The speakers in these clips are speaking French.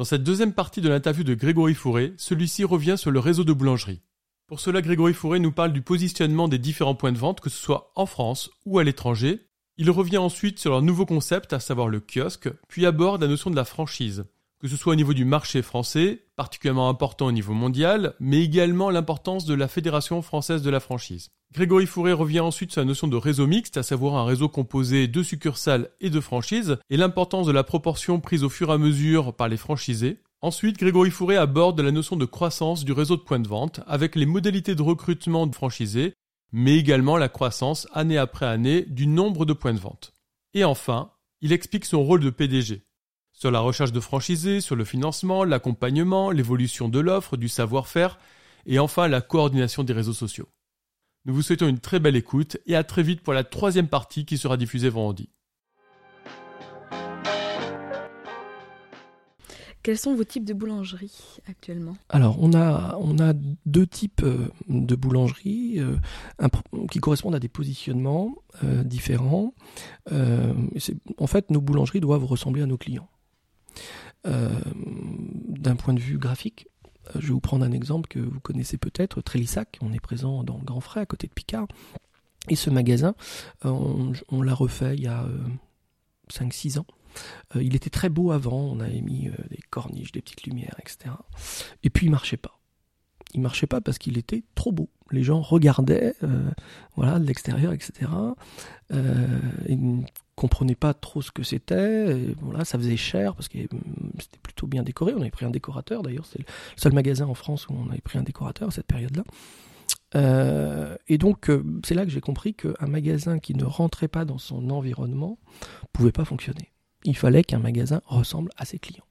Dans cette deuxième partie de l'interview de Grégory Fourré, celui-ci revient sur le réseau de boulangerie. Pour cela, Grégory Fourré nous parle du positionnement des différents points de vente, que ce soit en France ou à l'étranger. Il revient ensuite sur leur nouveau concept, à savoir le kiosque, puis aborde la notion de la franchise, que ce soit au niveau du marché français, particulièrement important au niveau mondial, mais également l'importance de la Fédération française de la franchise. Grégory Fourré revient ensuite sur la notion de réseau mixte, à savoir un réseau composé de succursales et de franchises, et l'importance de la proportion prise au fur et à mesure par les franchisés. Ensuite, Grégory Fourré aborde la notion de croissance du réseau de points de vente, avec les modalités de recrutement de franchisés, mais également la croissance année après année du nombre de points de vente. Et enfin, il explique son rôle de PDG. Sur la recherche de franchisés, sur le financement, l'accompagnement, l'évolution de l'offre, du savoir-faire, et enfin la coordination des réseaux sociaux. Nous vous souhaitons une très belle écoute et à très vite pour la troisième partie qui sera diffusée vendredi. Quels sont vos types de boulangeries actuellement? Alors, on a, on a deux types euh, de boulangeries euh, qui correspondent à des positionnements euh, différents. en fait, nos boulangeries doivent ressembler à nos clients. D'un point de vue graphique, je vais vous prendre un exemple que vous connaissez peut-être, Trélissac. On est présent dans le Grand Frais, à côté de Picard. Et ce magasin, euh, on, l'a refait il y a 5-6 euh, ans. Euh, il était très beau avant, on avait mis des corniches, des petites lumières, etc. Et puis il marchait pas. Il marchait pas parce qu'il était trop beau. Les gens regardaient, voilà, de l'extérieur, etc. et comprenait pas trop ce que c'était. Voilà, ça faisait cher parce que hum, c'était plutôt bien décoré. On avait pris un décorateur d'ailleurs. C'est le seul magasin en France où on avait pris un décorateur à cette période-là. Euh, et donc, euh, c'est là que j'ai compris qu'un magasin qui ne rentrait pas dans son environnement pouvait pas fonctionner. Il fallait qu'un magasin ressemble à ses clients.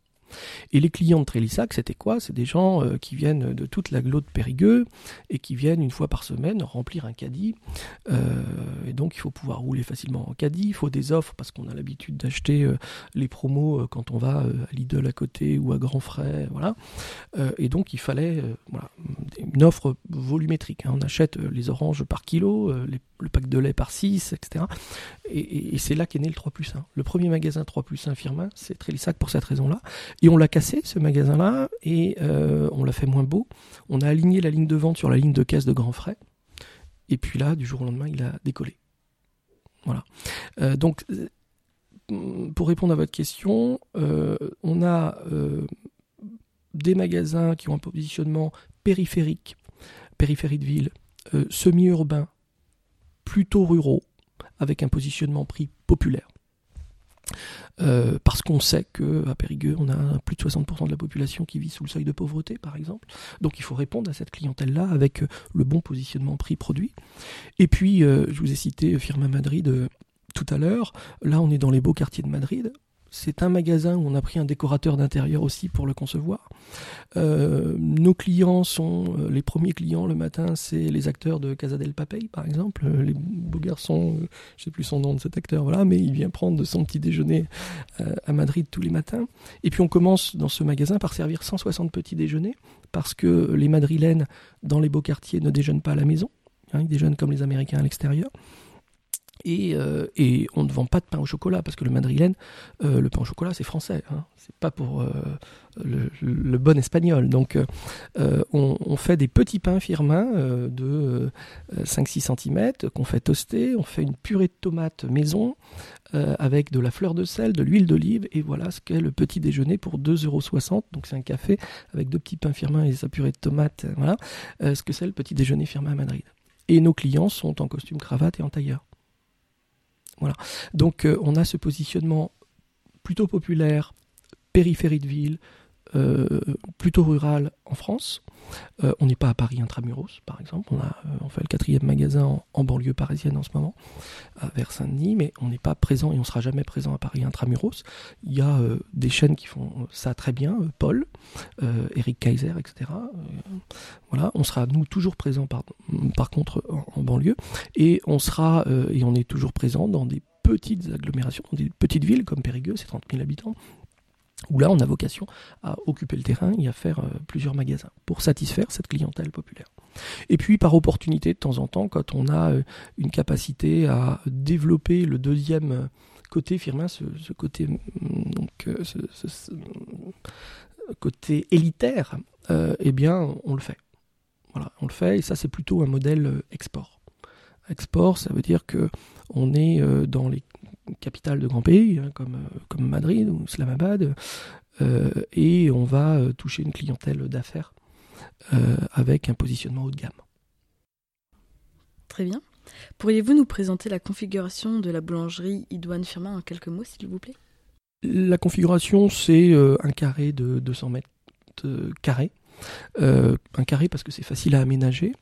Et les clients de Trélissac, c'était quoi? C'est des gens euh, qui viennent de toute la de Périgueux et qui viennent une fois par semaine remplir un caddie. Euh, et donc il faut pouvoir rouler facilement en caddie, il faut des offres parce qu'on a l'habitude d'acheter euh, les promos quand on va à Lidl à côté ou à Grand Frais, voilà. et donc il fallait une offre volumétrique. Hein. On achète les oranges par kilo, le pack de lait par 6, etc. Et, c'est là qu'est né le 3 plus 1. Le premier magasin 3 plus 1 Firmin, c'est Trélissac pour cette raison-là. Et on l'a cassé, ce magasin-là, et euh, on l'a fait moins beau. On a aligné la ligne de vente sur la ligne de caisse de Grand Frais. Et puis là, du jour au lendemain, il a décollé. Voilà. Euh, donc, euh, pour répondre à votre question, on a des magasins qui ont un positionnement périphérique, périphérie de ville, semi-urbain, plutôt ruraux, avec un positionnement prix populaire. Euh, parce qu'on sait qu'à Périgueux, on a plus de 60% de la population qui vit sous le seuil de pauvreté, par exemple. Donc il faut répondre à cette clientèle-là avec euh, le bon positionnement prix-produit. Et puis, euh, je vous ai cité Firma Madrid tout à l'heure. Là, on est dans les beaux quartiers de Madrid. C'est un magasin où on a pris un décorateur d'intérieur aussi pour le concevoir. Euh, nos clients sont euh, les premiers clients le matin, c'est les acteurs de Casa del Papel, par exemple, euh, les beaux garçons, je sais plus son nom de cet acteur, voilà, mais il vient prendre son petit déjeuner à Madrid tous les matins. Et puis on commence dans ce magasin par servir 160 petits déjeuners parce que les Madrilènes dans les beaux quartiers ne déjeunent pas à la maison, hein, ils déjeunent comme les Américains à l'extérieur. Et, euh, et, on ne vend pas de pain au chocolat parce que le madrilène, euh, le pain au chocolat, c'est français. Hein. C'est pas pour euh, le, bon espagnol. Donc, on, fait des petits pains firmins de 5-6 cm qu'on fait toaster. On fait une purée de tomates maison avec de la fleur de sel, de l'huile d'olive. Et voilà ce qu'est le petit déjeuner pour 2,60€. Donc, c'est un café avec deux petits pains firmins et sa purée de tomates. Voilà ce que c'est le petit déjeuner firmin à Madrid. Et nos clients sont en costume cravate et en tailleur. Voilà. Donc euh, on a ce positionnement plutôt populaire, périphérie de ville, plutôt rural en France. Euh, on n'est pas à Paris intramuros, par exemple. On, a, euh, fait le quatrième magasin en, banlieue parisienne en ce moment, vers Saint-Denis, mais on n'est pas présent et on sera jamais présent à Paris intramuros. Il y a euh, des chaînes qui font ça très bien, Paul, Eric Kaiser, etc. voilà, on sera nous toujours présents par, par contre en, banlieue et on sera et on est toujours présent dans des petites agglomérations, dans des petites villes comme Périgueux, c'est 30 000 habitants, où là on a vocation à occuper le terrain et à faire euh, plusieurs magasins pour satisfaire cette clientèle populaire. Et puis par opportunité de temps en temps, quand on a euh, une capacité à développer le deuxième côté firmin, ce, côté mm, donc euh, ce, côté élitaire, eh bien on le fait. Voilà, on le fait et ça c'est plutôt un modèle export. Export, ça veut dire que on est dans les capitale de grands pays, hein, comme, euh, comme Madrid ou Islamabad, euh, et on va euh, toucher une clientèle d'affaires avec un positionnement haut de gamme. Très bien. Pourriez-vous nous présenter la configuration de la boulangerie Idouane Firmin en quelques mots, s'il vous plaît? La configuration, c'est un carré de 200 mètres carrés. un carré parce que c'est facile à aménager.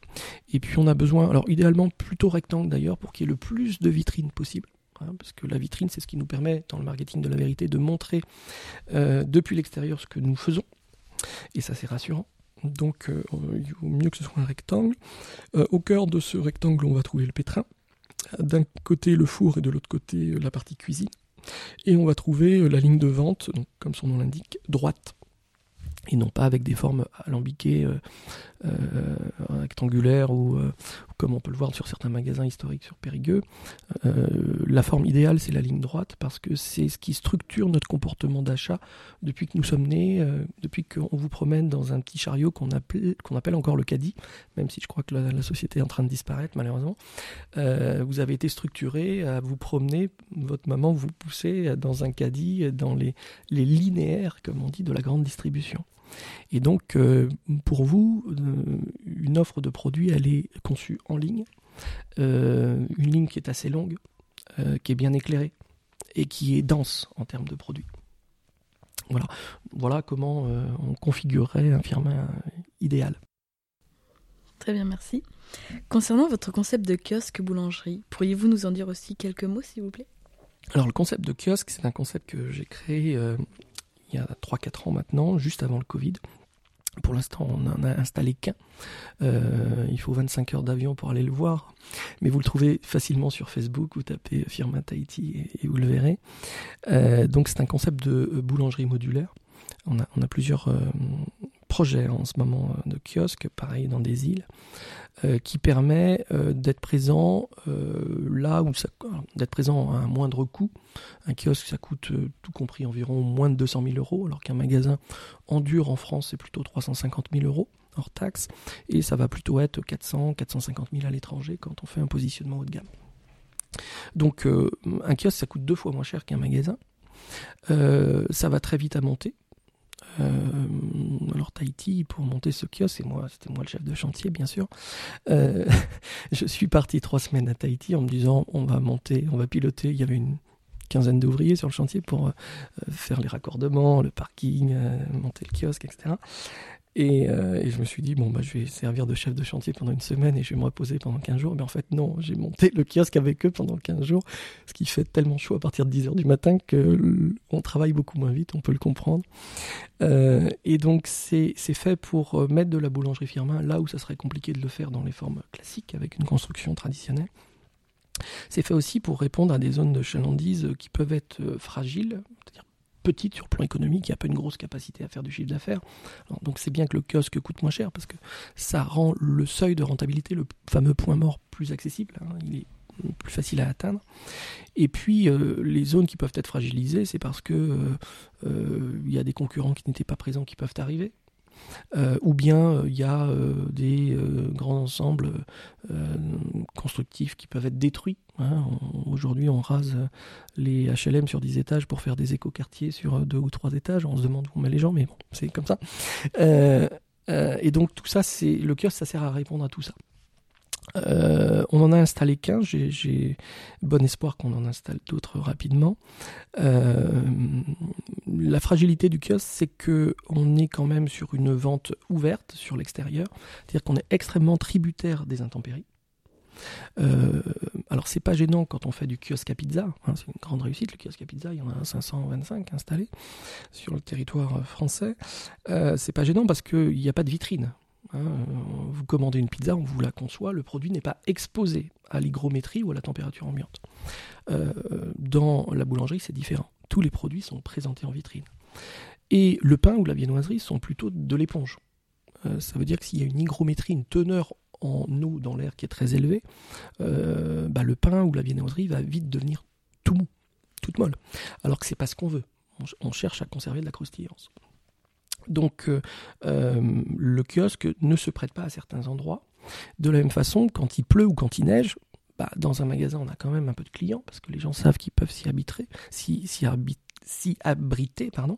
Et puis on a besoin, alors idéalement plutôt rectangle d'ailleurs, pour qu'il y ait le plus de vitrines possible. Hein, parce que la vitrine, c'est ce qui nous permet, dans le marketing de la vérité, de montrer euh, depuis l'extérieur ce que nous faisons. Et ça, c'est rassurant. Donc, euh, il vaut mieux que ce soit un rectangle. Euh, au cœur de ce rectangle, on va trouver le pétrin. D'un côté, le four et de l'autre côté, la partie cuisine. Et on va trouver la ligne de vente, donc, comme son nom l'indique, droite et non pas avec des formes alambiquées, euh, euh, rectangulaires ou, euh, comme on peut le voir sur certains magasins historiques sur Périgueux. la forme idéale, c'est la ligne droite parce que c'est ce qui structure notre comportement d'achat depuis que nous sommes nés, depuis qu'on vous promène dans un petit chariot qu'on appelle, encore le caddie, même si je crois que la, société est en train de disparaître malheureusement. vous avez été structuré à vous promener, votre maman vous poussait dans un caddie, dans les linéaires, comme on dit, de la grande distribution. Et donc, euh, pour vous, euh, une offre de produit, elle est conçue en ligne, euh, une ligne qui est assez longue, qui est bien éclairée et qui est dense en termes de produits. Voilà, voilà comment on configurerait un firmin idéal. Très bien, merci. Concernant votre concept de kiosque boulangerie, pourriez-vous nous en dire aussi quelques mots, s'il vous plaît? Alors, le concept de kiosque, c'est un concept que j'ai créé il y a 3-4 ans maintenant, juste avant le Covid. Pour l'instant, on n'en a installé qu'un. Euh, il faut 25 heures d'avion pour aller le voir. Mais vous le trouvez facilement sur Facebook. Vous tapez Firma Tahiti et, vous le verrez. Euh, donc, c'est un concept de boulangerie modulaire. On a, a plusieurs euh, projets en ce moment de kiosques, pareil dans des îles. Euh, qui permet euh, d'être présent euh, là où ça, d'être présent à un moindre coût. Un kiosque, ça coûte tout compris environ moins de 200 000 euros, alors qu'un magasin en dur en France, c'est plutôt 350 000 euros hors taxe, et ça va plutôt être 400, 450 000 à l'étranger quand on fait un positionnement haut de gamme. Donc un kiosque, ça coûte deux fois moins cher qu'un magasin. ça va très vite à monter. Euh, alors Tahiti, pour monter ce kiosque, moi, c'était moi le chef de chantier, bien sûr. Euh, je suis parti trois semaines à Tahiti en me disant, on va monter, on va piloter. Il y avait une quinzaine d'ouvriers sur le chantier pour euh, faire les raccordements, le parking, monter le kiosque, etc. Euh, et, je me suis dit, bon, bah, je vais servir de chef de chantier pendant une semaine et je vais me reposer pendant 15 jours. Mais en fait, non, j'ai monté le kiosque avec eux pendant 15 jours, ce qui fait tellement chaud à partir de 10 heures du matin qu'on travaille beaucoup moins vite, on peut le comprendre. Euh, et donc, c'est fait pour euh, mettre de la boulangerie firmin là où ça serait compliqué de le faire dans les formes classiques avec une construction traditionnelle. C'est fait aussi pour répondre à des zones de chalandise qui peuvent être fragiles, c'est-à-dire petite sur le plan économique, il n'y a pas une grosse capacité à faire du chiffre d'affaires. Donc c'est bien que le kiosque coûte moins cher parce que ça rend le seuil de rentabilité, le fameux point mort, plus accessible. Hein. il est plus facile à atteindre. Et puis euh, les zones qui peuvent être fragilisées, c'est parce que euh, euh, il y a des concurrents qui n'étaient pas présents qui peuvent arriver. Euh, ou bien il euh, y a euh, des grands ensembles constructifs qui peuvent être détruits. Hein. Aujourd'hui, on rase les HLM sur 10 étages pour faire des écoquartiers sur deux ou trois étages. On se demande où on met les gens, mais bon, c'est comme ça. et donc tout ça, c'est le kiosque, ça sert à répondre à tout ça. Euh, on en a installé qu'un, j'ai bon espoir qu'on en installe d'autres rapidement. Euh, la fragilité du kiosque, c'est que on est quand même sur une vente ouverte sur l'extérieur, c'est-à-dire qu'on est extrêmement tributaire des intempéries. Euh, alors c'est pas gênant quand on fait du kiosque à pizza, hein, c'est une grande réussite. Le kiosque à pizza, il y en a 525 installés sur le territoire français. c'est pas gênant parce qu'il n'y a pas de vitrine. Hein, vous commandez une pizza, on vous la conçoit, le produit n'est pas exposé à l'hygrométrie ou à la température ambiante. Euh, dans la boulangerie, c'est différent. Tous les produits sont présentés en vitrine. Et le pain ou la viennoiserie sont plutôt de l'éponge. Euh, ça veut dire que s'il y a une hygrométrie, une teneur en eau dans l'air qui est très élevée, euh, bah, le pain ou la viennoiserie va vite devenir tout mou, toute molle. Alors que c'est pas ce qu'on veut. on cherche à conserver de la croustillance. Donc euh, euh, le kiosque ne se prête pas à certains endroits. De la même façon, quand il pleut ou quand il neige, bah, dans un magasin, on a quand même un peu de clients parce que les gens savent qu'ils peuvent s'y habiter, s'y abriter, pardon.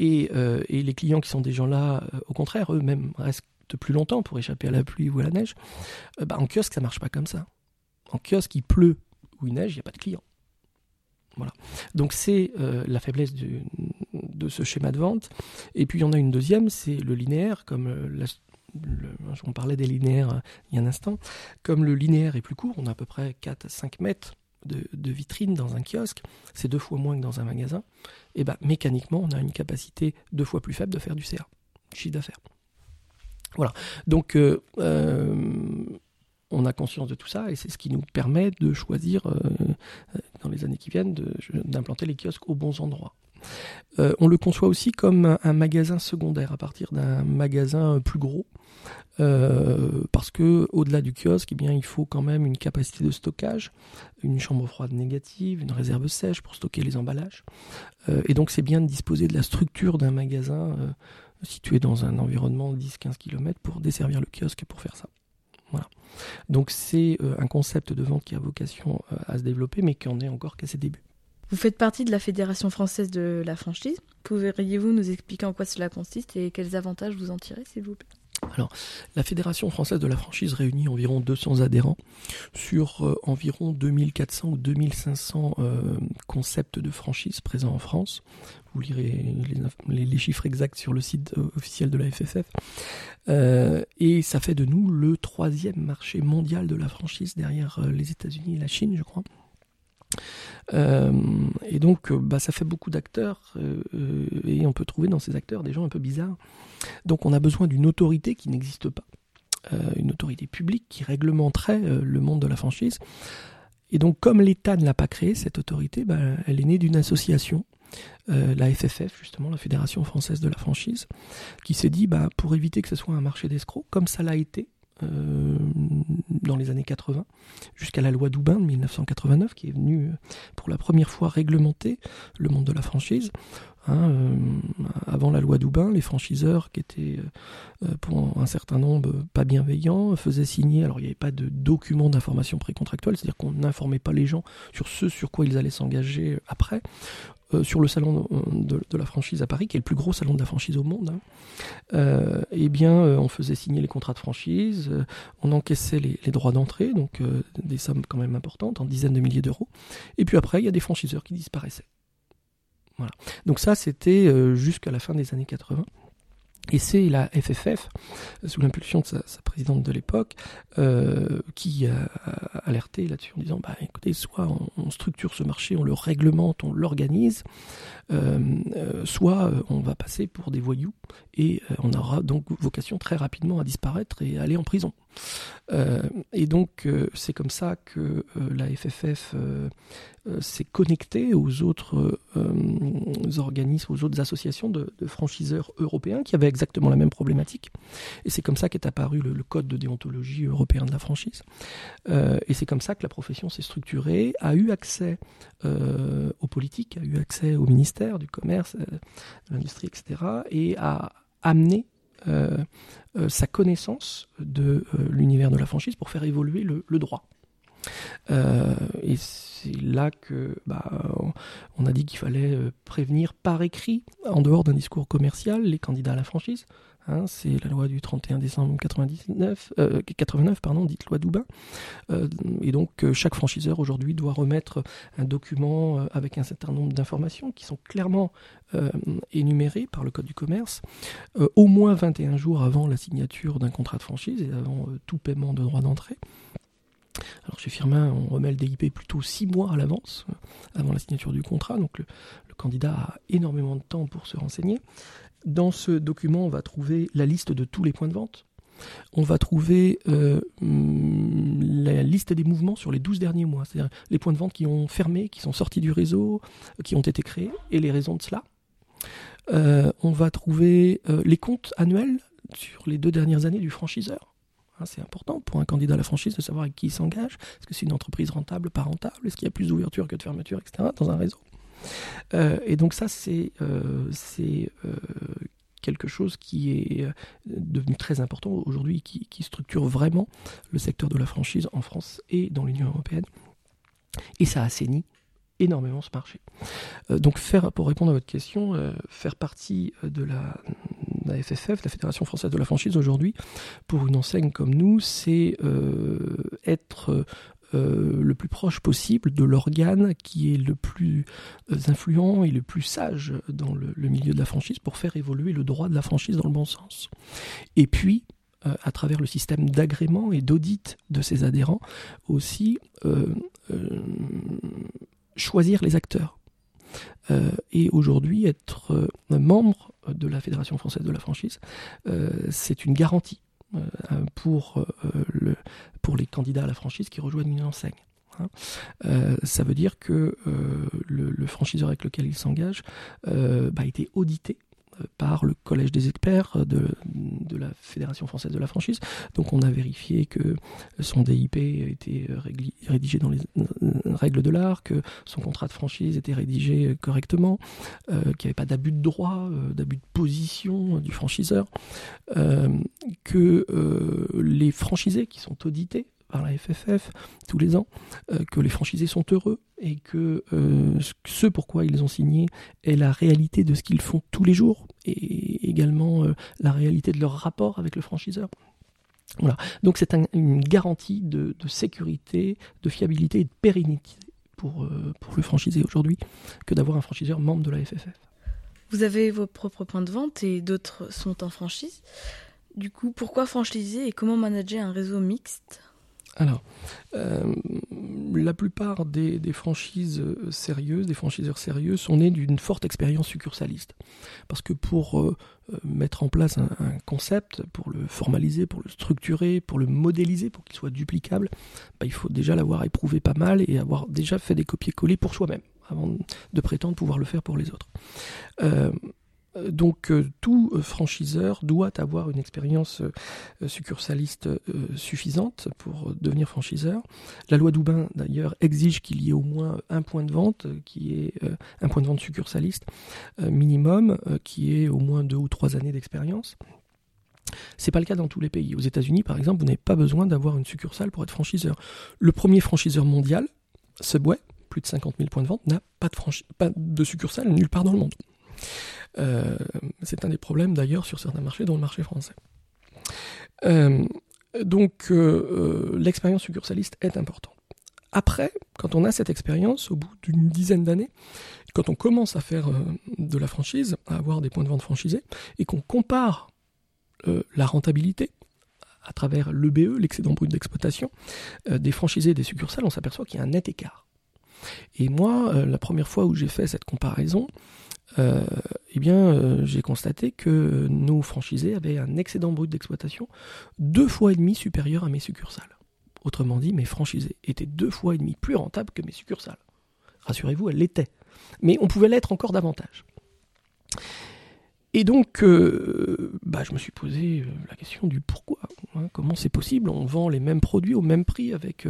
Euh, et, les clients qui sont des gens là, au contraire, eux-mêmes restent plus longtemps pour échapper à la pluie ou à la neige. Bah, en kiosque, ça marche pas comme ça. En kiosque, il pleut ou il neige, il n'y a pas de clients. Voilà. Donc c'est la faiblesse du, de ce schéma de vente. Et puis il y en a une deuxième, c'est le linéaire, comme euh, on parlait des linéaires euh, il y a un instant. Comme le linéaire est plus court, on a à peu près 4 à 5 mètres de, vitrine dans un kiosque, c'est deux fois moins que dans un magasin, et ben mécaniquement on a une capacité deux fois plus faible de faire du CA, chiffre d'affaires. Voilà. Donc euh, on a conscience de tout ça et c'est ce qui nous permet de choisir dans les années qui viennent d'implanter les kiosques aux bons endroits. Euh, on le conçoit aussi comme un, magasin secondaire à partir d'un magasin plus gros. Euh, parce que au-delà du kiosque, eh il faut quand même une capacité de stockage, une chambre froide négative, une réserve sèche pour stocker les emballages. Euh, et donc c'est bien de disposer de la structure d'un magasin situé dans un environnement de 10-15 km pour desservir le kiosque et pour faire ça. Voilà. Donc c'est un concept de vente qui a vocation à se développer, mais qui en est encore qu'à ses débuts. Vous faites partie de la Fédération française de la franchise. Pourriez-vous nous expliquer en quoi cela consiste et quels avantages vous en tirez, s'il vous plaît? Alors, la Fédération française de la franchise réunit environ 200 adhérents sur euh, environ 2400 ou 2500 euh, concepts de franchise présents en France. Vous lirez les, chiffres exacts sur le site euh, officiel de la FFF. et ça fait de nous le troisième marché mondial de la franchise derrière les États-Unis et la Chine, je crois. Euh, et donc, euh, bah, ça fait beaucoup d'acteurs, euh, et on peut trouver dans ces acteurs des gens un peu bizarres. Donc, on a besoin d'une autorité qui n'existe pas, une autorité publique qui réglementerait le monde de la franchise. Et donc, comme l'État ne l'a pas créée, cette autorité, bah, elle est née d'une association, la FFF, justement, la Fédération française de la franchise, qui s'est dit, bah, pour éviter que ce soit un marché d'escrocs, comme ça l'a été euh, dans les années 80, jusqu'à la loi Doubin de 1989, qui est venue euh, pour la première fois réglementer le monde de la franchise. Hein, euh, avant la loi Doubin, les franchiseurs qui étaient pour un certain nombre pas bienveillants faisaient signer, alors il n'y avait pas de document d'information précontractuelle, c'est-à-dire qu'on n'informait pas les gens sur ce sur quoi ils allaient s'engager après. Euh, sur le salon de, la franchise à Paris, qui est le plus gros salon de la franchise au monde, hein, euh, eh bien, euh, on faisait signer les contrats de franchise, on encaissait les, droits d'entrée, donc des sommes quand même importantes, en dizaines de milliers d'euros. Et puis après, il y a des franchiseurs qui disparaissaient. Voilà. Donc ça, c'était jusqu'à la fin des années 80. Et c'est la FFF, sous l'impulsion de sa, présidente de l'époque, euh, qui a, alerté là-dessus en disant bah, écoutez, soit on, structure ce marché, on le réglemente, on l'organise, euh, euh, soit on va passer pour des voyous et on aura donc vocation très rapidement à disparaître et aller en prison. Et donc, c'est comme ça que la FFF s'est connectée aux autres organismes, aux autres associations de, de franchiseurs européens qui avaient exactement la même problématique. Et c'est comme ça qu'est apparu le, code de déontologie européen de la franchise. Euh, et c'est comme ça que la profession s'est structurée, a eu accès euh, aux politiques, a eu accès au ministère du commerce, euh, de l'industrie, etc. Et a amené sa connaissance de l'univers de la franchise pour faire évoluer le, droit. et c'est là que bah, on a dit qu'il fallait prévenir par écrit, en dehors d'un discours commercial, les candidats à la franchise. Hein, c'est la loi du 31 décembre 99, 89, euh, pardon, dite loi Doubin. Euh, et donc euh, chaque franchiseur aujourd'hui doit remettre un document avec un certain nombre d'informations qui sont clairement énumérées par le Code du commerce, au moins 21 jours avant la signature d'un contrat de franchise et avant tout paiement de droit d'entrée. Alors chez Firmin, on remet le DIP plutôt six mois à l'avance, avant la signature du contrat, donc le, candidat a énormément de temps pour se renseigner. Dans ce document, on va trouver la liste de tous les points de vente. On va trouver euh, mm, la liste des mouvements sur les 12 derniers mois, c'est-à-dire les points de vente qui ont fermé, qui sont sortis du réseau, qui ont été créés, et les raisons de cela. Euh, on va trouver euh, les comptes annuels sur les deux dernières années du franchiseur. Hein, c'est important pour un candidat à la franchise de savoir avec qui il s'engage. Est-ce que c'est une entreprise rentable, pas rentable? Est-ce qu'il y a plus d'ouverture que de fermeture, etc. dans un réseau? Euh, et donc ça, c'est euh, euh, quelque chose qui est devenu très important aujourd'hui, qui, structure vraiment le secteur de la franchise en France et dans l'Union européenne. Et ça assainit énormément ce marché. donc faire, pour répondre à votre question, faire partie de la, la, FFF, la Fédération française de la franchise aujourd'hui, pour une enseigne comme nous, c'est être euh, le plus proche possible de l'organe qui est le plus euh, influent et le plus sage dans le, milieu de la franchise pour faire évoluer le droit de la franchise dans le bon sens. Et puis, euh, à travers le système d'agrément et d'audit de ses adhérents, aussi choisir les acteurs. et aujourd'hui, être membre de la Fédération française de la franchise, c'est une garantie pour, euh, le, pour les candidats à la franchise qui rejoignent une enseigne. Euh, ça veut dire que le, franchiseur avec lequel il s'engage bah, a été audité par le collège des experts de, la Fédération française de la franchise. Donc on a vérifié que son DIP était rédigé dans les règles de l'art, que son contrat de franchise était rédigé correctement, euh, qu'il n'y avait pas d'abus de droit, euh, d'abus de position du franchiseur, euh, que les franchisés qui sont audités par la FFF tous les ans, euh, que les franchisés sont heureux et que euh, ce pourquoi ils ont signé est la réalité de ce qu'ils font tous les jours et également euh, la réalité de leur rapport avec le franchiseur. Voilà. Donc c'est une garantie de, sécurité, de fiabilité et de pérennité pour, pour le franchisé aujourd'hui que d'avoir un franchiseur membre de la FFF. Vous avez vos propres points de vente et d'autres sont en franchise. Du coup, pourquoi franchiser et comment manager un réseau mixte? Alors, euh, la plupart des, franchises sérieuses, des franchiseurs sérieux, sont nés d'une forte expérience succursaliste. Parce que pour euh, mettre en place un, concept, pour le formaliser, pour le structurer, pour le modéliser, pour qu'il soit duplicable, bah, il faut déjà l'avoir éprouvé pas mal et avoir déjà fait des copier-coller pour soi-même, avant de prétendre pouvoir le faire pour les autres. Euh, euh, donc euh, tout euh, franchiseur doit avoir une expérience succursaliste suffisante pour devenir franchiseur. La loi Doubin d'ailleurs exige qu'il y ait au moins un point de vente qui est un point de vente succursaliste minimum qui est au moins deux ou trois années d'expérience. C'est pas le cas dans tous les pays. Aux États-Unis, par exemple, vous n'avez pas besoin d'avoir une succursale pour être franchiseur. Le premier franchiseur mondial, Subway, plus de 50 000 points de vente, n'a pas de succursale nulle part dans le monde. Euh, c'est un des problèmes d'ailleurs sur certains marchés, dont le marché français. Euh, donc euh, l'expérience succursaliste est importante. Après, quand on a cette expérience, au bout d'une dizaine d'années, quand on commence à faire de la franchise, à avoir des points de vente franchisés, et qu'on compare la rentabilité à travers l'EBE, l'excédent brut d'exploitation, des franchisés et des succursales, on s'aperçoit qu'il y a un net écart. Et moi, la première fois où j'ai fait cette comparaison, euh, eh bien, euh, j'ai constaté que nos franchisés avaient un excédent brut d'exploitation deux fois et demi supérieur à mes succursales. Autrement dit, mes franchisés étaient deux fois et demi plus rentables que mes succursales. Rassurez-vous, elles l'étaient. Mais on pouvait l'être encore davantage. Et donc, euh, bah, je me suis posé la question du pourquoi. Hein, comment c'est possible? On vend les mêmes produits au même prix, avec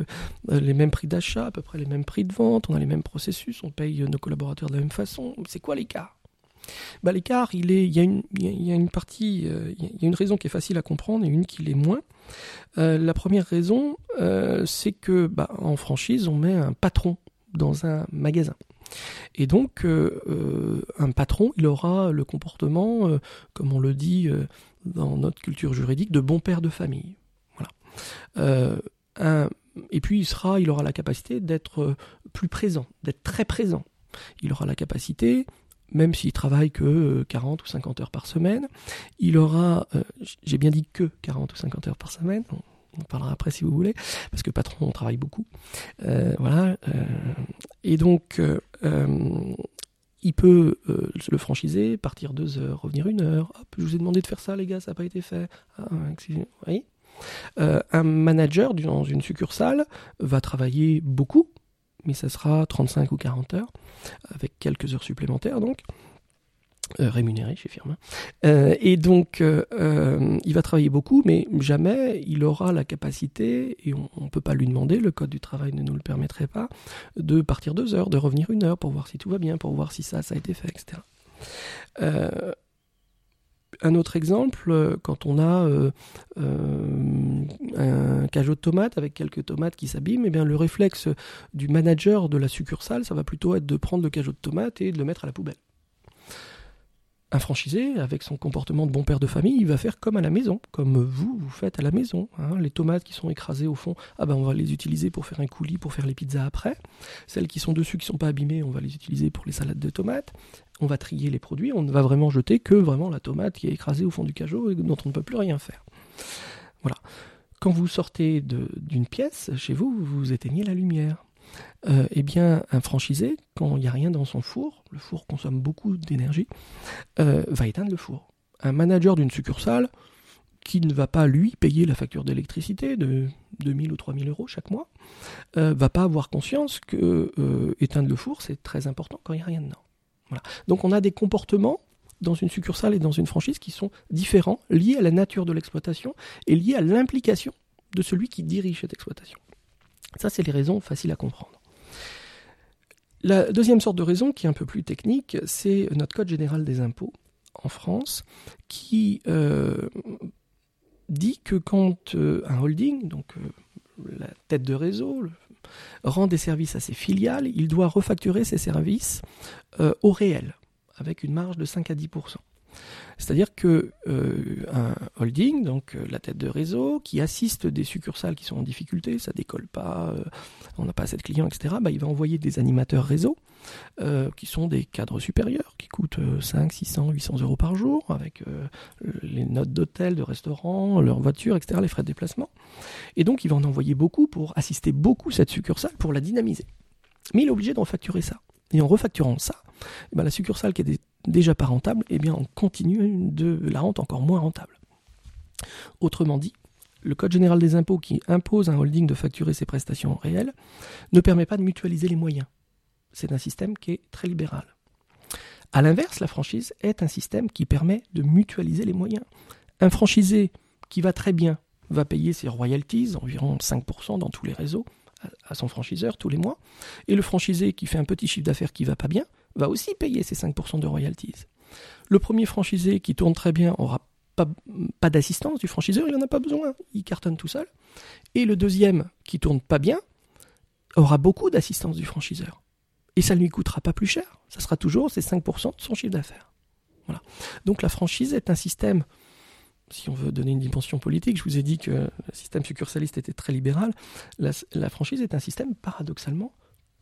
les mêmes prix d'achat, à peu près les mêmes prix de vente, on a les mêmes processus, on paye nos collaborateurs de la même façon. C'est quoi l'écart? L'écart, il, il, y a une, partie, euh, il y a une raison qui est facile à comprendre et une qui l'est moins. la première raison, c'est que bah, en franchise, on met un patron dans un magasin. Et donc, un patron, il aura le comportement, comme on le dit dans notre culture juridique, de bon père de famille. Voilà. Et puis il sera, il aura la capacité d'être plus présent, d'être très présent. Il aura la capacité, même s'il travaille que 40 ou 50 heures par semaine, il aura, j'ai bien dit que 40 ou 50 heures par semaine, on parlera après si vous voulez, parce que patron, on travaille beaucoup. voilà. et donc, il peut le franchiser, partir deux heures, revenir une heure. Hop, je vous ai demandé de faire ça, les gars, ça n'a pas été fait. Ah, vous voyez euh, un manager dans une succursale va travailler beaucoup, mais ça sera 35 ou 40 heures, avec quelques heures supplémentaires donc. Euh, rémunéré chez Firma. Euh, et donc, il va travailler beaucoup, mais jamais il aura la capacité, et on ne peut pas lui demander, le code du travail ne nous le permettrait pas, de partir deux heures, de revenir une heure pour voir si tout va bien, pour voir si ça, ça a été fait, etc un autre exemple, euh, quand on a euh, euh, un cajot de tomates avec quelques tomates qui s'abîment, eh bien le réflexe du manager de la succursale, ça va plutôt être de prendre le cajot de tomates et de le mettre à la poubelle un franchisé, avec son comportement de bon père de famille, il va faire comme à la maison, comme vous, vous faites à la maison. Hein. Les tomates qui sont écrasées au fond, ah ben on va les utiliser pour faire un coulis, pour faire les pizzas après. Celles qui sont dessus, qui sont pas abîmées, on va les utiliser pour les salades de tomates. On va trier les produits, on ne va vraiment jeter que vraiment la tomate qui est écrasée au fond du cajot et dont on ne peut plus rien faire. Voilà. Quand vous sortez d'une pièce, chez vous, vous éteignez la lumière. Euh, eh bien, un franchisé, quand il n'y a rien dans son four, le four consomme beaucoup d'énergie, euh, va éteindre le four. Un manager d'une succursale qui ne va pas, lui, payer la facture d'électricité de 2000 ou 3000 euros chaque mois, euh, va pas avoir conscience que éteindre le four, c'est très important quand il n'y a rien dedans. Donc on a des comportements dans une succursale et dans une franchise qui sont différents, liés à la nature de l'exploitation et liés à l'implication de celui qui dirige cette exploitation. Ça, c'est les raisons faciles à comprendre. La deuxième sorte de raison, qui est un peu plus technique, c'est notre Code général des impôts en France, qui euh, dit que quand euh, un holding, donc euh, la tête de réseau, rend des services à ses filiales, il doit refacturer ses services au réel, avec une marge de 5 à 10 c'est-à-dire que euh, un holding, donc euh, la tête de réseau, qui assiste des succursales qui sont en difficulté, ça décolle pas, euh, on n'a pas assez de clients, etc. Bah, il va envoyer des animateurs réseau qui sont des cadres supérieurs, qui coûtent 5, 600, 800 euros par jour, avec les notes d'hôtel, de restaurant, leur voiture, etc., les frais de déplacement. Et donc, il va en envoyer beaucoup pour assister beaucoup cette succursale, pour la dynamiser. Mais il est obligé d'en facturer ça. Et en refacturant ça, eh ben, la succursale qui est déjà pas rentable, eh bien on continue de la rendre encore moins rentable. Autrement dit, le Code général des impôts qui impose à un holding de facturer ses prestations réelles ne permet pas de mutualiser les moyens. C'est un système qui est très libéral. A l'inverse, la franchise est un système qui permet de mutualiser les moyens. Un franchisé qui va très bien va payer ses royalties, environ 5% dans tous les réseaux, à son franchiseur tous les mois. Et le franchisé qui fait un petit chiffre d'affaires qui va pas bien va aussi payer ses 5% de royalties. Le premier franchisé qui tourne très bien aura pas, pas d'assistance du franchiseur, il n'en a pas besoin, il cartonne tout seul. Et le deuxième qui tourne pas bien aura beaucoup d'assistance du franchiseur. Et ça ne lui coûtera pas plus cher, ça sera toujours ses 5% de son chiffre d'affaires. Voilà. Donc la franchise est un système si on veut donner une dimension politique, je vous ai dit que le système succursaliste était très libéral. La, franchise est un système paradoxalement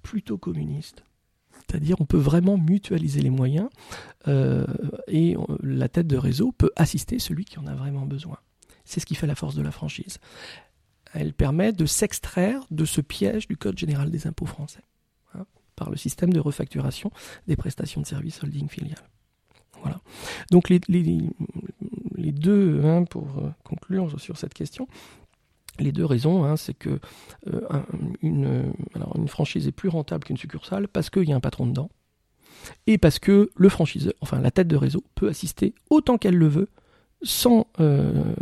plutôt communiste. C'est-à-dire on peut vraiment mutualiser les moyens euh, et la tête de réseau peut assister celui qui en a vraiment besoin. C'est ce qui fait la force de la franchise. Elle permet de s'extraire de ce piège du Code général des impôts français hein, par le système de refacturation des prestations de services holding filiales. Voilà. Donc les, les deux, hein, pour euh, conclure sur cette question, les deux raisons, hein, c'est que euh, une, une, franchise est plus rentable qu'une succursale parce qu'il y a un patron dedans, et parce que le franchiseur, enfin la tête de réseau, peut assister autant qu'elle le veut, sans euh,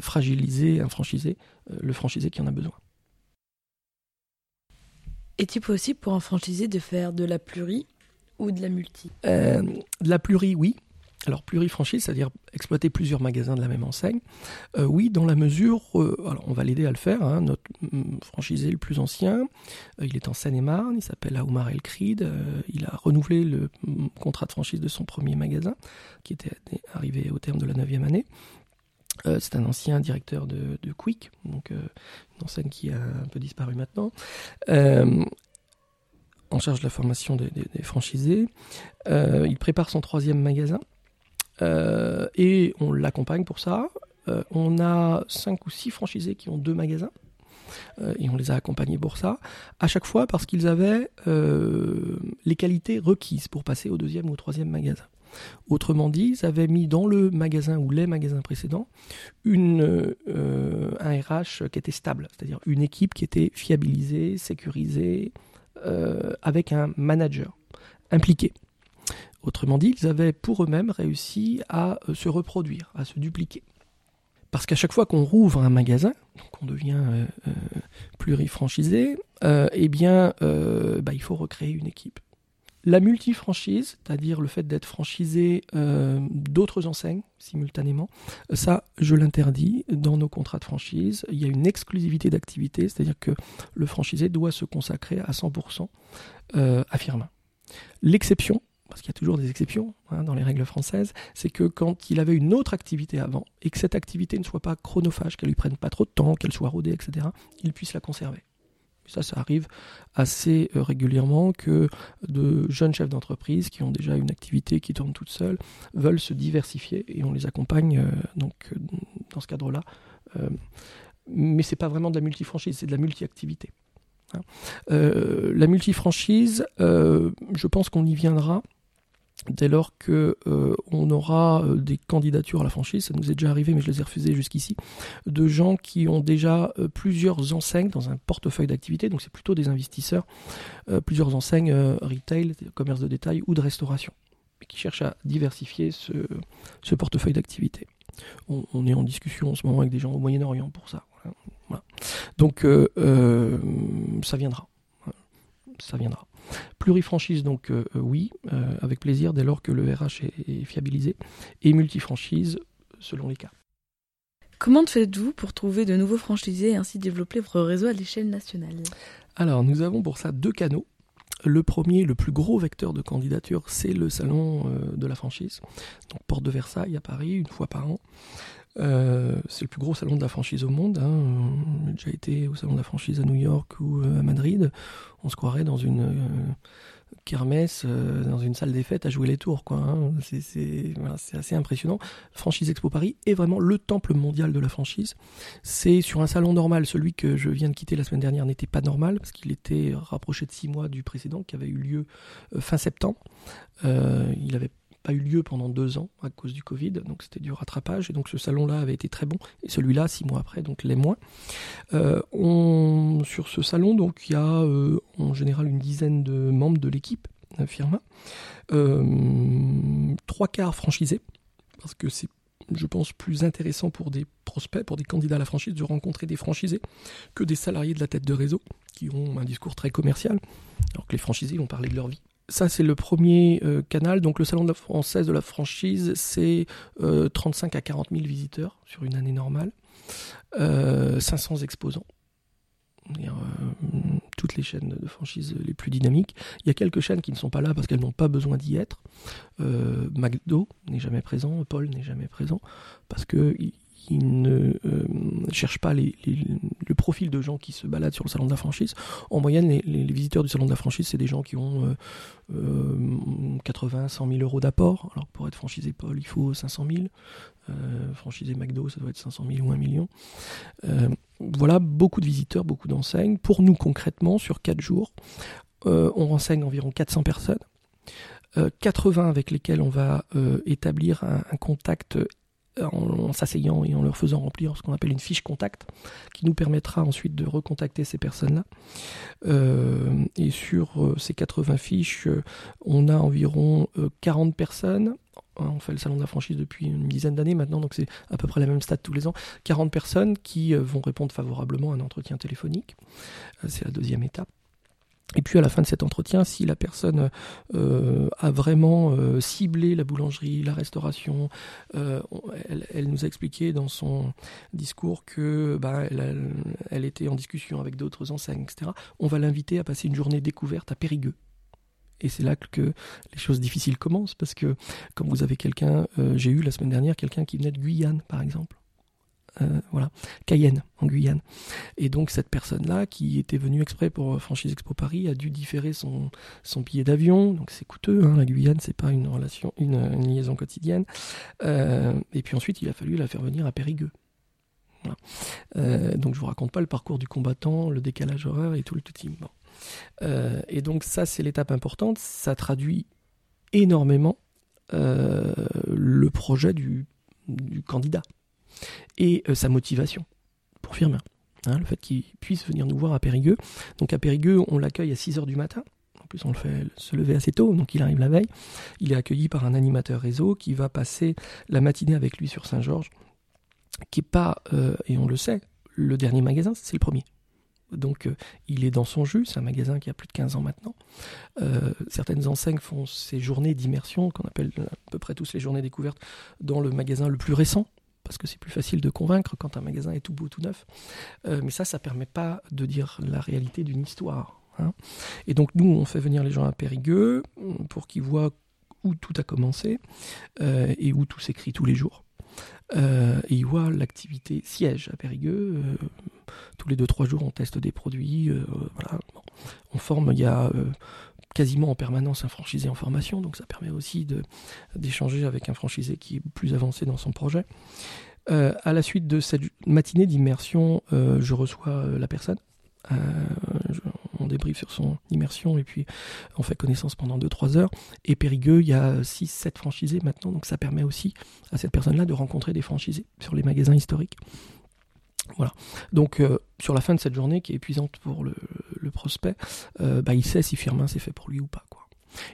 fragiliser un franchisé, le franchisé qui en a besoin. Est-il possible pour un franchisé de faire de la pluri ou de la multi? De la pluri, oui. Alors plurifranchise, c'est-à-dire exploiter plusieurs magasins de la même enseigne. Euh, oui, dans la mesure, euh, on va l'aider à le faire. Hein. notre mm, franchisé le plus ancien, euh, il est en Seine-et-Marne, il s'appelle Aoumar El Krid. il a renouvelé le mm, contrat de franchise de son premier magasin, qui était arrivé au terme de la neuvième année. c'est un ancien directeur de, Quick, donc une enseigne qui a un peu disparu maintenant en charge de la formation des franchisés. il prépare son troisième magasin. Euh, et on l'accompagne pour ça. Euh, on a cinq ou six franchisés qui ont deux magasins. Euh, et on les a accompagnés pour ça, à chaque fois parce qu'ils avaient les qualités requises pour passer au deuxième ou au troisième magasin. Autrement dit, ils avaient mis dans le magasin ou les magasins précédents une, un RH qui était stable, c'est-à-dire une équipe qui était fiabilisée, sécurisée, avec un manager impliqué. Autrement dit, ils avaient pour eux-mêmes réussi à euh, se reproduire, à se dupliquer. Parce qu'à chaque fois qu'on rouvre un magasin, qu'on devient euh, euh, plurifranchisé, eh bien, bah, il faut recréer une équipe. La multifranchise, c'est-à-dire le fait d'être franchisé d'autres enseignes simultanément, ça, je l'interdis dans nos contrats de franchise. Il y a une exclusivité d'activité, c'est-à-dire que le franchisé doit se consacrer à 100% à Firmin. L'exception, parce qu'il y a toujours des exceptions hein, dans les règles françaises, c'est que quand il avait une autre activité avant, et que cette activité ne soit pas chronophage, qu'elle lui prenne pas trop de temps, qu'elle soit rodée, etc., il puisse la conserver. Ça, ça arrive assez euh, régulièrement que de jeunes chefs d'entreprise qui ont déjà une activité qui tourne toute seule veulent se diversifier et on les accompagne euh, donc euh, dans ce cadre-là. mais c'est pas vraiment de la multifranchise, c'est de la multi-activité. Hein. la multifranchise, je pense qu'on y viendra dès lors que euh, on aura euh, des candidatures à la franchise, ça nous est déjà arrivé mais je les ai refusées jusqu'ici, de gens qui ont déjà euh, plusieurs enseignes dans un portefeuille d'activité, donc c'est plutôt des investisseurs, plusieurs enseignes retail, commerce de détail ou de restauration, qui cherchent à diversifier ce, portefeuille d'activité. On, est en discussion en ce moment avec des gens au Moyen-Orient pour ça. Donc ça viendra. Ça viendra. Plurifranchise, donc euh, euh, oui, euh, avec plaisir dès lors que le RH est, fiabilisé. Et multifranchise, selon les cas. Comment faites-vous pour trouver de nouveaux franchisés et ainsi développer votre réseau à l'échelle nationale? Alors, nous avons pour ça deux canaux. Le premier, le plus gros vecteur de candidature, c'est le salon de la franchise. Donc, porte de Versailles à Paris, une fois par an. C'est le plus gros salon de la franchise au monde. Hein. J'ai déjà été au salon de la franchise à New York ou à Madrid on se croirait dans une euh, kermesse, euh, dans une salle des fêtes à jouer les tours. Hein. C'est assez impressionnant. Franchise Expo Paris est vraiment le temple mondial de la franchise. C'est sur un salon normal, celui que je viens de quitter la semaine dernière n'était pas normal, parce qu'il était rapproché de six mois du précédent, qui avait eu lieu euh, fin septembre. il avait pas eu lieu pendant deux ans à cause du Covid, donc c'était du rattrapage, et donc ce salon-là avait été très bon, et celui-là, six mois après, donc les moins. Euh, on, sur ce salon, donc il y a euh, en général une dizaine de membres de l'équipe Firma, euh, trois quarts franchisés, parce que c'est je pense, plus intéressant pour des prospects, pour des candidats à la franchise, de rencontrer des franchisés que des salariés de la tête de réseau qui ont un discours très commercial, alors que les franchisés vont parler de leur vie. Ça, c'est le premier euh, canal. Donc, le Salon de la française de la franchise, c'est 35 euh, à 40 000 visiteurs sur une année normale, 500 euh, exposants. toutes les chaînes de franchise les plus dynamiques. Il y a quelques chaînes qui ne sont pas là parce qu'elles n'ont pas besoin d'y être. McDo n'est jamais présent, Paul n'est jamais présent parce que il ne euh, cherche pas le profil de gens qui se baladent sur le salon de la franchise. En moyenne, les, visiteurs du salon de la franchise, c'est des gens qui ont 80, 100 000 euros d'apport. Alors pour être franchisé Paul, il faut 500 000. Euh, franchisé McDo, ça doit être 500 000 ou 1 million. Euh, voilà, beaucoup de visiteurs, beaucoup d'enseignes. Pour nous, concrètement, sur 4 jours, on renseigne environ 400 personnes. 80 avec lesquels on va établir un, un, contact en, s'asseyant et en leur faisant remplir ce qu'on appelle une fiche contact, qui nous permettra ensuite de recontacter ces personnes-là. Euh, et sur euh, ces 80 fiches, euh, on a environ 40 personnes. On fait le salon de la franchise depuis une dizaine d'années maintenant, donc c'est à peu près la même stade tous les ans. 40 personnes qui vont répondre favorablement à un entretien téléphonique. c'est la deuxième étape. Et puis à la fin de cet entretien, si la personne euh, a vraiment euh, ciblé la boulangerie, la restauration, euh, elle, nous a expliqué dans son discours que bah, elle, était en discussion avec d'autres enseignes, etc. On va l'inviter à passer une journée découverte à Périgueux. Et c'est là que les choses difficiles commencent, parce que comme vous avez quelqu'un, j'ai eu la semaine dernière quelqu'un qui venait de Guyane, par exemple. Euh, voilà, Cayenne, en Guyane. Et donc cette personne-là, qui était venue exprès pour Franchise Expo Paris, a dû différer son, son billet d'avion. Donc c'est coûteux, hein, la Guyane, c'est pas une relation, une, liaison quotidienne. Euh, et puis ensuite, il a fallu la faire venir à Périgueux. Euh, donc je vous raconte pas le parcours du combattant, le décalage horaire et tout le tout et donc ça, c'est l'étape importante. Ça traduit énormément le projet du candidat et euh, sa motivation pour Firmin. Hein, le fait qu'il puisse venir nous voir à Périgueux. Donc à Périgueux, on l'accueille à 6h du matin. En plus, on le fait se lever assez tôt, donc il arrive la veille. Il est accueilli par un animateur réseau qui va passer la matinée avec lui sur Saint-Georges, qui n'est pas, euh, et on le sait, le dernier magasin, c'est le premier. Donc euh, il est dans son jus, c'est un magasin qui a plus de 15 ans maintenant. certaines enseignes font ces journées d'immersion, qu'on appelle à peu près tous les journées découvertes, dans le magasin le plus récent, parce que c'est plus facile de convaincre quand un magasin est tout beau, tout neuf. Euh, mais ça, ça permet pas de dire la réalité d'une histoire. Hein. Et donc nous, on fait venir les gens à Périgueux pour qu'ils voient où tout a commencé euh, et où tout s'écrit tous les jours. Euh, et ils voient l'activité siège à Périgueux. tous les deux trois jours, on teste des produits. voilà. On forme. Il y a quasiment en permanence un franchisé en formation, donc ça permet aussi d'échanger avec un franchisé qui est plus avancé dans son projet. Euh, à la suite de cette matinée d'immersion, euh, je reçois euh, la personne. on débriefe sur son immersion et puis on fait connaissance pendant 2-3 heures. Et Périgueux, il y a 6-7 franchisés maintenant, donc ça permet aussi à cette personne-là de rencontrer des franchisés sur les magasins historiques. Voilà. Donc euh, sur la fin de cette journée qui est épuisante pour le, prospect, euh, bah, il sait si Firmin c'est fait pour lui ou pas. Quoi.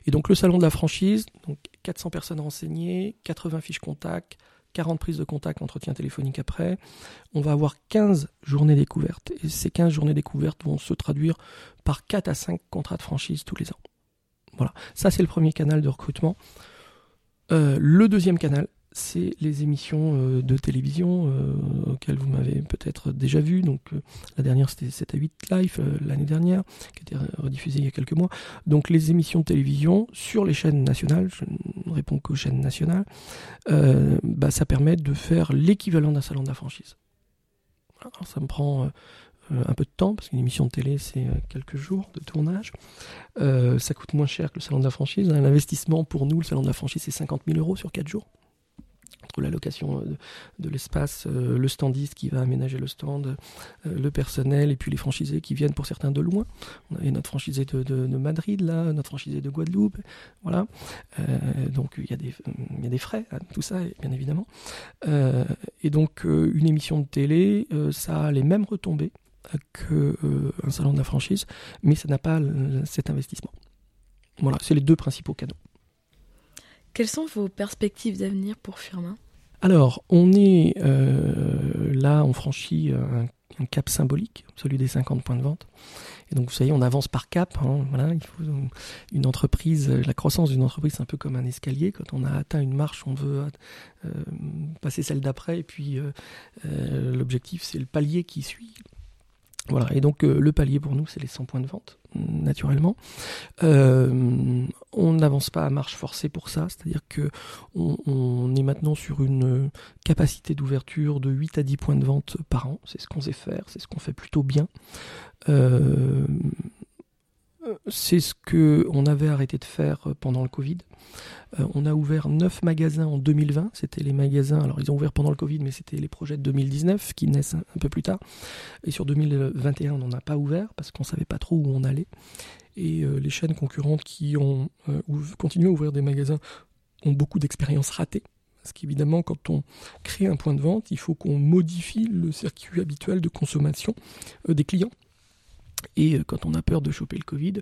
Et donc le salon de la franchise, donc 400 personnes renseignées, 80 fiches contact, 40 prises de contact, entretien téléphonique après. On va avoir 15 journées découvertes. Et ces 15 journées découvertes vont se traduire par 4 à 5 contrats de franchise tous les ans. Voilà, ça c'est le premier canal de recrutement. Euh, le deuxième canal, c'est les émissions euh, de télévision euh, auxquelles vous m'avez peut-être déjà vu. Donc euh, la dernière c'était 7 à 8 live l'année dernière, qui a été rediffusée il y a quelques mois. Donc les émissions de télévision sur les chaînes nationales, je ne réponds qu'aux chaînes nationales, bah, ça permet de faire l'équivalent d'un salon de la franchise. Alors ça me prend un peu de temps, parce qu'une émission de télé, c'est quelques jours de tournage. ça coûte moins cher que le salon de la franchise. L'investissement pour nous, le salon de la franchise, c'est 50 000 euros sur 4 jours entre la location euh, de, l'espace, euh, le standiste qui va aménager le stand, euh, le personnel et puis les franchisés qui viennent pour certains de loin. On avait notre franchisé de, Madrid là, notre franchisé de Guadeloupe, voilà. donc il y, a des, y a des frais à tout ça, bien évidemment. et donc une émission de télé, ça a les mêmes retombées qu'un salon de la franchise, mais ça n'a pas cet investissement. Voilà, c'est les deux principaux canaux. Quelles sont vos perspectives d'avenir pour Firmin? Alors, on est euh, là, on franchit un, cap symbolique, celui des 50 points de vente. Et donc, vous savez, on avance par cap. Hein, voilà, il faut une entreprise, la croissance d'une entreprise, c'est un peu comme un escalier. Quand on a atteint une marche, on veut euh, passer celle d'après. Et puis, euh, l'objectif, c'est le palier qui suit. Voilà, et donc le palier pour nous, c'est les 100 points de vente naturellement. Euh, on n'avance pas à marche forcée pour ça, c'est-à-dire que on, est maintenant sur une capacité d'ouverture de 8 à 10 points de vente par an. C'est ce qu'on sait faire, c'est ce qu'on fait plutôt bien. Euh, c'est ce que on avait arrêté de faire pendant le Covid. Euh, on a ouvert 9 magasins en 2020. C'était les magasins, alors ils ont ouvert pendant le Covid, mais c'était les projets de 2019 qui naissent un, peu plus tard. Et sur 2021, on n'en a pas ouvert parce qu'on ne savait pas trop où on allait. Et euh, les chaînes concurrentes qui ont euh, continué à ouvrir des magasins ont beaucoup d'expériences ratées. Parce qu'évidemment, quand on crée un point de vente, il faut qu'on modifie le circuit habituel de consommation des clients. Et euh, quand on a peur de choper le Covid,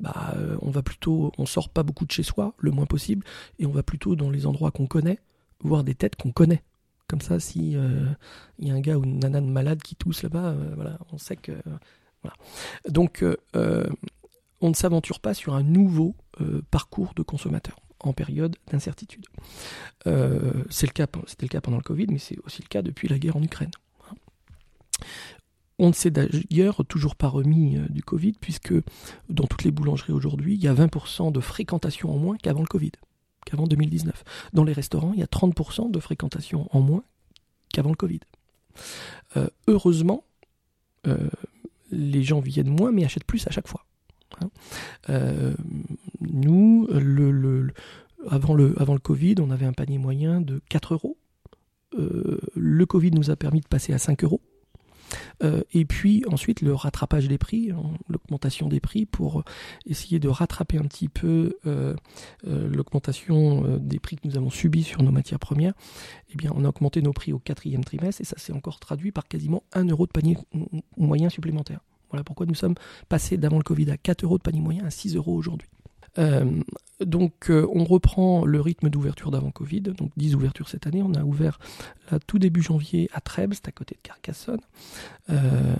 bah, euh, on va plutôt, on sort pas beaucoup de chez soi, le moins possible, et on va plutôt dans les endroits qu'on connaît, voir des têtes qu'on connaît. Comme ça, si il euh, y a un gars ou une nana malade qui tousse là-bas, voilà, on sait que voilà. Donc on ne s'aventure pas sur un nouveau parcours de consommateur en période d'incertitude. c'est le cas, c'était le cas pendant le Covid, mais c'est aussi le cas depuis la guerre en Ukraine. On ne s'est d'ailleurs toujours pas remis du Covid, puisque dans toutes les boulangeries aujourd'hui, il y a 20% de fréquentation en moins qu'avant le Covid, qu'avant 2019. Dans les restaurants, il y a 30% de fréquentation en moins qu'avant le Covid. heureusement, les gens viennent moins, mais achètent plus à chaque fois. Hein. Euh, nous, avant, le, Covid, on avait un panier moyen de 4 euros. Euh, le Covid nous a permis de passer à 5 euros. Euh, et puis ensuite le rattrapage des prix, hein, l'augmentation des prix pour essayer de rattraper un petit peu l'augmentation des prix que nous avons subis sur nos matières premières. Eh bien, on a augmenté nos prix au quatrième trimestre et ça s'est encore traduit par quasiment 1 euro de panier moyen supplémentaire. Voilà pourquoi nous sommes passés d'avant le Covid à 4 euros de panier moyen à 6 euros aujourd'hui. Euh, donc euh, on reprend le rythme d'ouverture d'avant Covid, donc 10 ouvertures cette année. On a ouvert là, tout début janvier à Trèbes, c'est à côté de Carcassonne. Euh,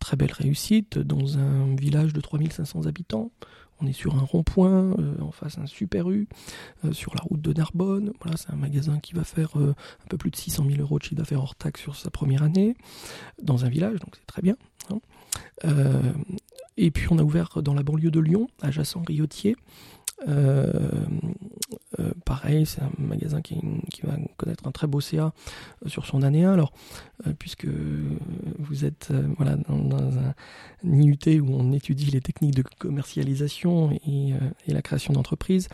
très belle réussite dans un village de 3500 habitants. On est sur un rond-point, en face un super U, sur la route de Narbonne. Voilà, c'est un magasin qui va faire un peu plus de 600 000 euros de chiffre d'affaires hors taxe sur sa première année, dans un village, donc c'est très bien. Hein. Euh, et puis on a ouvert dans la banlieue de Lyon, adjacent Riotier. Euh, euh, pareil, c'est un magasin qui, va connaître un très beau CA sur son année 1. Alors, puisque vous êtes voilà, dans, un, IUT où on étudie les techniques de commercialisation et, la création d'entreprises,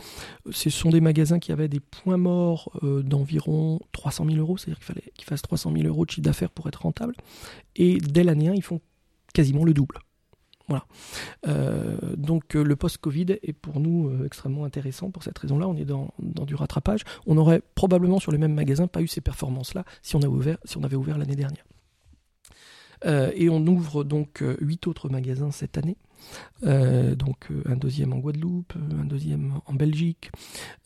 ce sont des magasins qui avaient des points morts d'environ 300 000 euros, c'est-à-dire qu'il fallait qu'ils fassent 300 000 euros de chiffre d'affaires pour être rentable. Et dès l'année 1, ils font quasiment le double. Voilà. Euh, donc euh, le post-Covid est pour nous euh, extrêmement intéressant pour cette raison-là. On est dans, du rattrapage. On aurait probablement sur le même magasin pas eu ces performances-là si on avait ouvert l'année dernière. et on ouvre donc huit autres magasins cette année. Donc un deuxième en Guadeloupe, un deuxième en Belgique.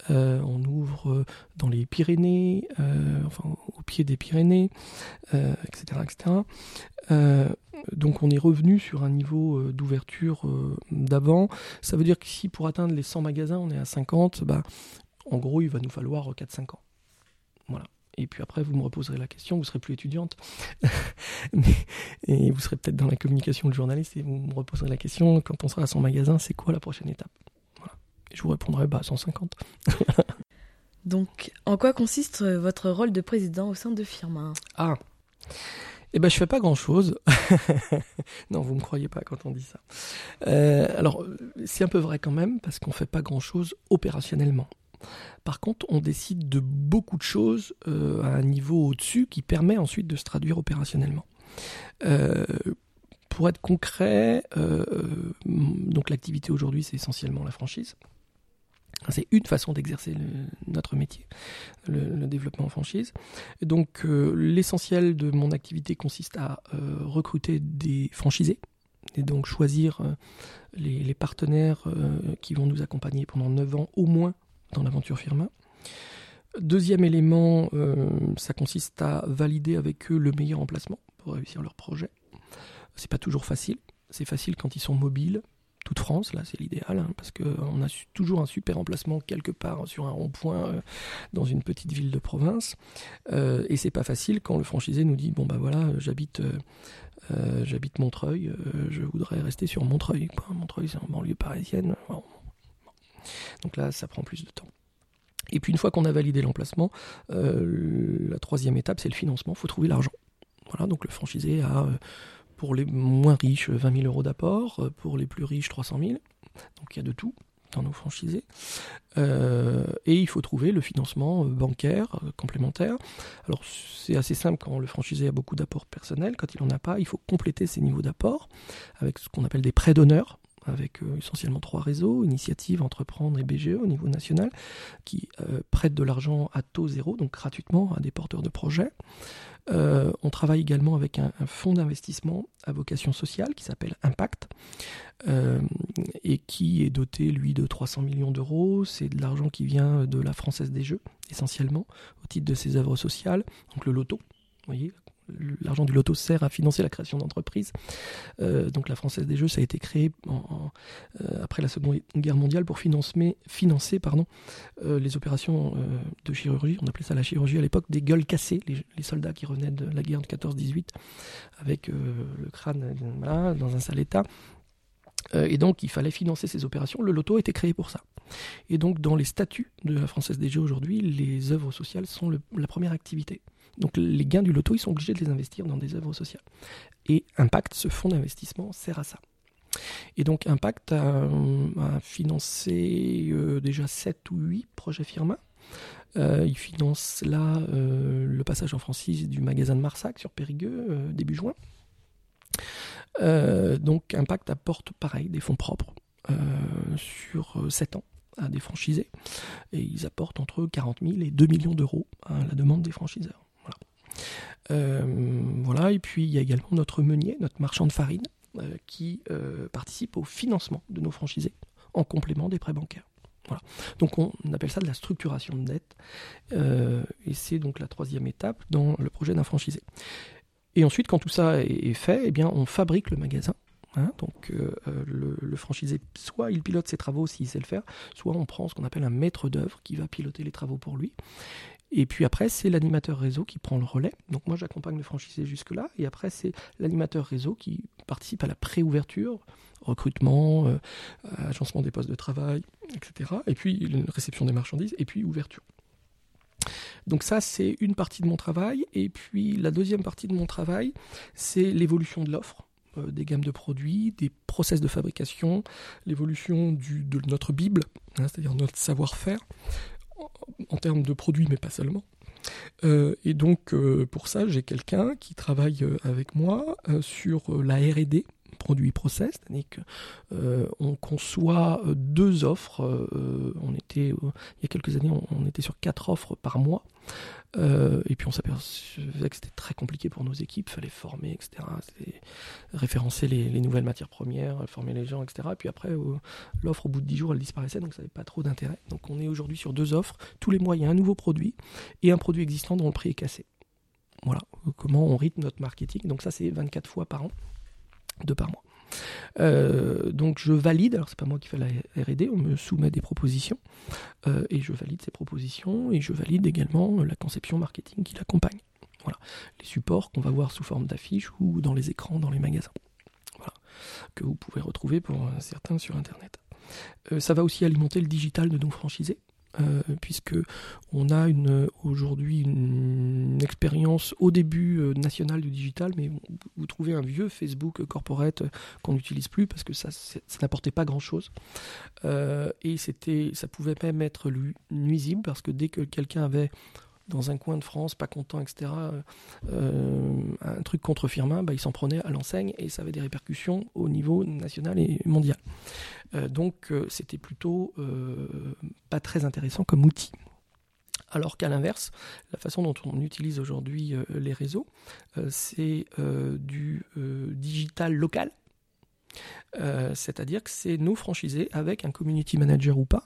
on ouvre dans les Pyrénées, enfin au pied des Pyrénées, etc., etc. Donc on est revenu sur un niveau euh, d'ouverture euh, d'avant. Ça veut dire que si pour atteindre les 100 magasins, on est à 50, bah, en gros, il va nous falloir 4-5 ans. Voilà. Et puis après, vous me reposerez la question, vous serez plus étudiante, et vous serez peut-être dans la communication de journaliste, et vous me reposerez la question, quand on sera à 100 magasins, c'est quoi la prochaine étape? Voilà. Et je vous répondrai, bah, 150. Donc, en quoi consiste votre rôle de président au sein de Firma Ah eh ben, je fais pas grand chose. non, vous me croyez pas quand on dit ça. Euh, alors, c'est un peu vrai quand même, parce qu'on fait pas grand chose opérationnellement. Par contre, on décide de beaucoup de choses euh, à un niveau au-dessus qui permet ensuite de se traduire opérationnellement. Euh, pour être concret, donc l'activité aujourd'hui, c'est essentiellement la franchise. C'est une façon d'exercer notre métier, le, développement en franchise. donc euh, l'essentiel de mon activité consiste à euh, recruter des franchisés et donc choisir euh, les, partenaires qui vont nous accompagner pendant 9 ans au moins dans l'aventure Firma. Deuxième élément, ça consiste à valider avec eux le meilleur emplacement pour réussir leur projet. C'est pas toujours facile. C'est facile quand ils sont mobiles, toute France, là c'est l'idéal, hein, parce qu'on a toujours un super emplacement quelque part sur un rond-point euh, dans une petite ville de province. Euh, et c'est pas facile quand le franchisé nous dit bon bah voilà, j'habite euh, j'habite Montreuil, je voudrais rester sur Montreuil. Montreuil c'est en banlieue parisienne. Donc là ça prend plus de temps. Et puis une fois qu'on a validé l'emplacement, la troisième étape c'est le financement, il faut trouver l'argent. Voilà, donc le franchisé a pour les moins riches, 20 000 euros d'apport. Euh, pour les plus riches, 300 000. Donc il y a de tout dans nos franchisés. Euh, et il faut trouver le financement euh, bancaire complémentaire. Alors c'est assez simple quand le franchisé a beaucoup d'apports personnels. Quand il n'en a pas, il faut compléter ses niveaux d'apport avec ce qu'on appelle des prêts d'honneur avec essentiellement trois réseaux, Initiative, Entreprendre et BGE au niveau national, qui prêtent de l'argent à taux zéro, donc gratuitement à des porteurs de projets. Euh, on travaille également avec un, fonds d'investissement à vocation sociale qui s'appelle Impact euh, et qui est doté, lui, de 300 millions d'euros. C'est de l'argent qui vient de la Française des Jeux, essentiellement, au titre de ses œuvres sociales. Donc le loto, vous voyez, l'argent du loto sert à financer la création d'entreprises. donc la Française des Jeux, ça a été créé après la Seconde Guerre mondiale pour financer, pardon, les opérations de chirurgie. On appelait ça la chirurgie à l'époque, des gueules cassées, les, soldats qui revenaient de la guerre de 14-18 avec le crâne dans un sale état. Euh, et donc, il fallait financer ces opérations. Le loto était créé pour ça. Et donc, dans les statuts de la Française des Jeux aujourd'hui, les œuvres sociales sont la première activité. Donc, les gains du loto, ils sont obligés de les investir dans des œuvres sociales. Et Impact, ce fonds d'investissement, sert à ça. Et donc, Impact a, financé euh, déjà 7 ou 8 projets Firma. Euh, il finance là le passage en franchise du magasin de Marsac sur Périgueux, début juin. Euh, donc Impact apporte pareil des fonds propres euh, sur 7 euh, ans à des franchisés et ils apportent entre 40 000 et 2 millions d'euros à la demande des franchiseurs. Voilà. voilà. et puis il y a également notre meunier, notre marchand de farine, qui participe au financement de nos franchisés en complément des prêts bancaires. Voilà. Donc on appelle ça de la structuration de dette, et c'est donc la troisième étape dans le projet d'un franchisé. Et ensuite, quand tout ça est fait, eh bien, on fabrique le magasin. Hein. donc euh, euh, le, franchisé, soit il pilote ses travaux s'il sait le faire, soit on prend ce qu'on appelle un maître d'œuvre qui va piloter les travaux pour lui. Et puis après, c'est l'animateur réseau qui prend le relais. Donc moi, j'accompagne le franchisé jusque-là. Et après, c'est l'animateur réseau qui participe à la pré-ouverture, recrutement, euh, agencement des postes de travail, etc. Et puis réception des marchandises, et puis ouverture. Donc ça, c'est une partie de mon travail. Et puis la deuxième partie de mon travail, c'est l'évolution de l'offre euh, des gammes de produits, des process de fabrication, l'évolution de notre Bible, hein, c'est-à-dire notre savoir-faire, en, termes de produits, mais pas seulement. Euh, et donc euh, pour ça, j'ai quelqu'un qui travaille avec moi sur la RD, produit process, c'est-à-dire qu'on euh, conçoit euh, deux offres. Euh, il y a quelques années, on, était sur quatre offres par mois. et puis on s'apercevait que c'était très compliqué pour nos équipes, il fallait former, etc. Référencer les, nouvelles matières premières, former les gens, etc. Et puis après, l'offre au bout de dix jours, elle disparaissait, donc ça n'avait pas trop d'intérêt. Donc on est aujourd'hui sur deux offres. Tous les mois, il y a un nouveau produit et un produit existant dont le prix est cassé. Voilà, comment on rythme notre marketing. Donc ça, c'est 24 fois par an deux par mois. Euh, donc je valide, alors c'est pas moi qui fais la R&D, on me soumet des propositions euh, et je valide ces propositions et je valide également la conception marketing qui l'accompagne. Voilà, les supports qu'on va voir sous forme d'affiches ou dans les écrans dans les magasins. Voilà, que vous pouvez retrouver pour certains sur internet. Euh, ça va aussi alimenter le digital de nos franchisés. Euh, puisque on a une aujourd'hui une, expérience au début euh, nationale du digital, mais vous, trouvez un vieux Facebook corporate qu'on n'utilise plus parce que ça, n'apportait pas grand chose euh, et c'était ça pouvait même être nuisible parce que dès que quelqu'un avait dans un coin de France, pas content, etc., euh, un truc contre Firmin, bah, il s'en prenait à l'enseigne et ça avait des répercussions au niveau national et mondial. Euh, donc euh, c'était plutôt pas très intéressant comme outil. Alors qu'à l'inverse, la façon dont on utilise aujourd'hui les réseaux, c'est du digital local. Euh, c'est-à-dire que c'est nos franchisés avec un community manager ou pas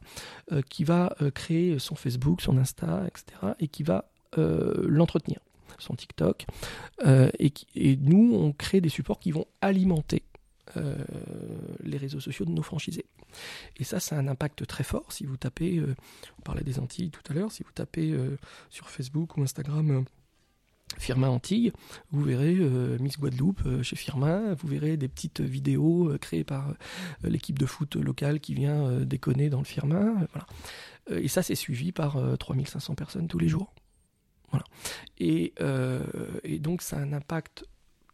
euh, qui va euh, créer son Facebook, son Insta, etc. et qui va l'entretenir, son TikTok. Et, et, nous, on crée des supports qui vont alimenter les réseaux sociaux de nos franchisés. Et ça, ça a un impact très fort. Si vous tapez, on parlait des Antilles tout à l'heure, si vous tapez sur Facebook ou Instagram Firmin Antilles, vous verrez euh, Miss Guadeloupe euh, chez Firmin, vous verrez des petites vidéos euh, créées par l'équipe de foot locale qui vient déconner dans le Firmin. Voilà. et ça, c'est suivi par 3500 personnes tous les jours. Voilà. Et, donc, ça a un impact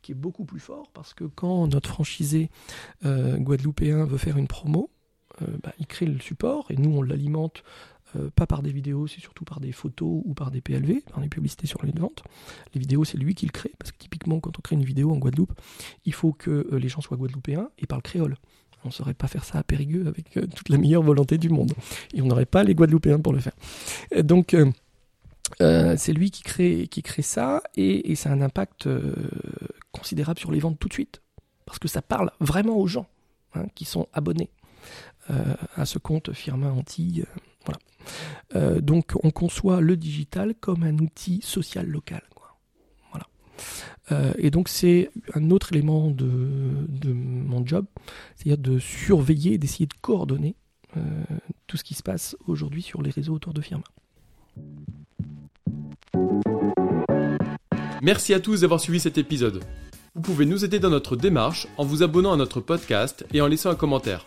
qui est beaucoup plus fort parce que quand notre franchisé guadeloupéen veut faire une promo, bah, il crée le support et nous, on l'alimente euh, pas par des vidéos, c'est surtout par des photos ou par des PLV, par des publicités sur les ventes. Les vidéos, c'est lui qui le crée, parce que typiquement, quand on crée une vidéo en Guadeloupe, il faut que euh, les gens soient guadeloupéens et parlent créole. On ne saurait pas faire ça à Périgueux avec euh, toute la meilleure volonté du monde. Et on n'aurait pas les Guadeloupéens pour le faire. donc, c'est lui qui crée, qui crée ça, et, ça a un impact considérable sur les ventes tout de suite. Parce que ça parle vraiment aux gens hein, qui sont abonnés à ce compte Firma Antilles. Voilà. Euh, donc on conçoit le digital comme un outil social local. Voilà. Euh, et donc c'est un autre élément de, de mon job, c'est-à-dire de surveiller, d'essayer de coordonner euh, tout ce qui se passe aujourd'hui sur les réseaux autour de Firma. Merci à tous d'avoir suivi cet épisode. Vous pouvez nous aider dans notre démarche en vous abonnant à notre podcast et en laissant un commentaire.